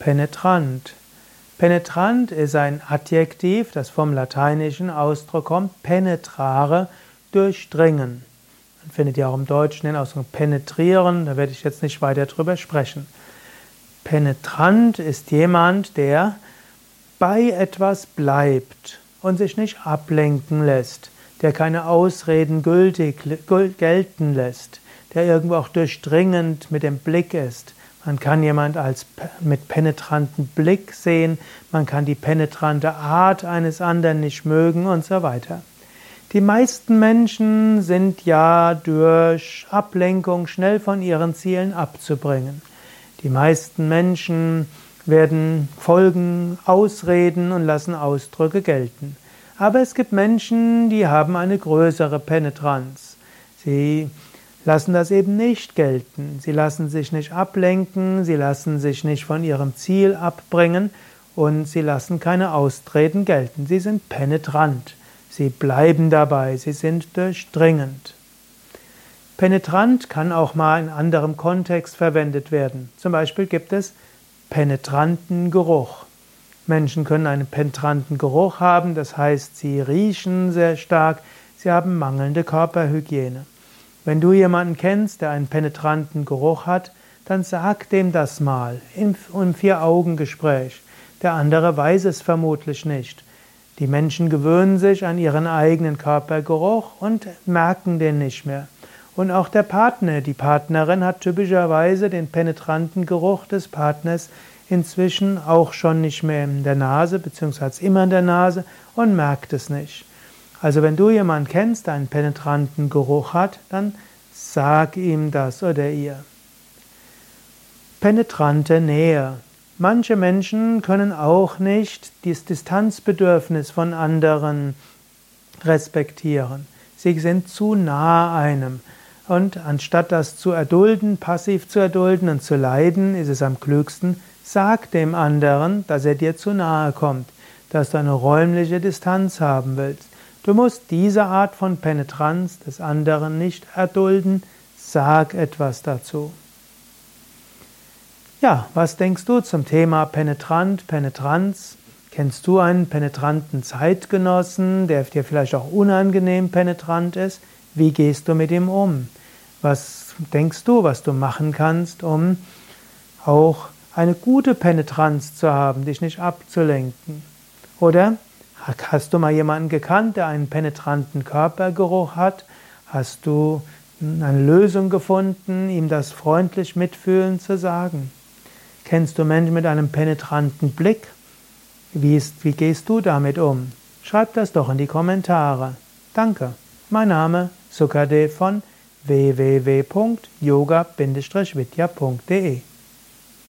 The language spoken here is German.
Penetrant. Penetrant ist ein Adjektiv, das vom lateinischen Ausdruck kommt, penetrare, durchdringen. Man findet ja auch im Deutschen den Ausdruck penetrieren, da werde ich jetzt nicht weiter drüber sprechen. Penetrant ist jemand, der bei etwas bleibt und sich nicht ablenken lässt, der keine Ausreden gültig gelten lässt, der irgendwo auch durchdringend mit dem Blick ist, man kann jemand als mit penetrantem Blick sehen, man kann die penetrante Art eines anderen nicht mögen und so weiter. Die meisten Menschen sind ja durch Ablenkung schnell von ihren Zielen abzubringen. Die meisten Menschen werden Folgen ausreden und lassen Ausdrücke gelten. Aber es gibt Menschen, die haben eine größere Penetranz. Sie lassen das eben nicht gelten. Sie lassen sich nicht ablenken, sie lassen sich nicht von ihrem Ziel abbringen und sie lassen keine Austreten gelten. Sie sind penetrant. Sie bleiben dabei, sie sind durchdringend. Penetrant kann auch mal in anderem Kontext verwendet werden. Zum Beispiel gibt es penetranten Geruch. Menschen können einen penetranten Geruch haben, das heißt, sie riechen sehr stark, sie haben mangelnde Körperhygiene. Wenn du jemanden kennst, der einen penetranten Geruch hat, dann sag dem das mal im, Vier-Augen-Gespräch. Der andere weiß es vermutlich nicht. Die Menschen gewöhnen sich an ihren eigenen Körpergeruch und merken den nicht mehr. Und auch der Partner, die Partnerin hat typischerweise den penetranten Geruch des Partners inzwischen auch schon nicht mehr in der Nase, beziehungsweise immer in der Nase und merkt es nicht. Also wenn du jemanden kennst, der einen penetranten Geruch hat, dann sag ihm das oder ihr. Penetrante Nähe. Manche Menschen können auch nicht das Distanzbedürfnis von anderen respektieren. Sie sind zu nah einem. Und anstatt das zu erdulden, passiv zu erdulden und zu leiden, ist es am klügsten, sag dem anderen, dass er dir zu nahe kommt, dass du eine räumliche Distanz haben willst. Du musst diese Art von Penetranz des anderen nicht erdulden, sag etwas dazu. Ja, was denkst du zum Thema Penetrant, Penetranz? Kennst du einen penetranten Zeitgenossen, der dir vielleicht auch unangenehm penetrant ist? Wie gehst du mit ihm um? Was denkst du, was du machen kannst, um auch eine gute Penetranz zu haben, dich nicht abzulenken? Oder Hast du mal jemanden gekannt, der einen penetranten Körpergeruch hat? Hast du eine Lösung gefunden, ihm das freundlich mitfühlen zu sagen? Kennst du Menschen mit einem penetranten Blick? Wie, ist, wie gehst du damit um? Schreib das doch in die Kommentare. Danke. Mein Name Sukade von www.yoga-vidya.de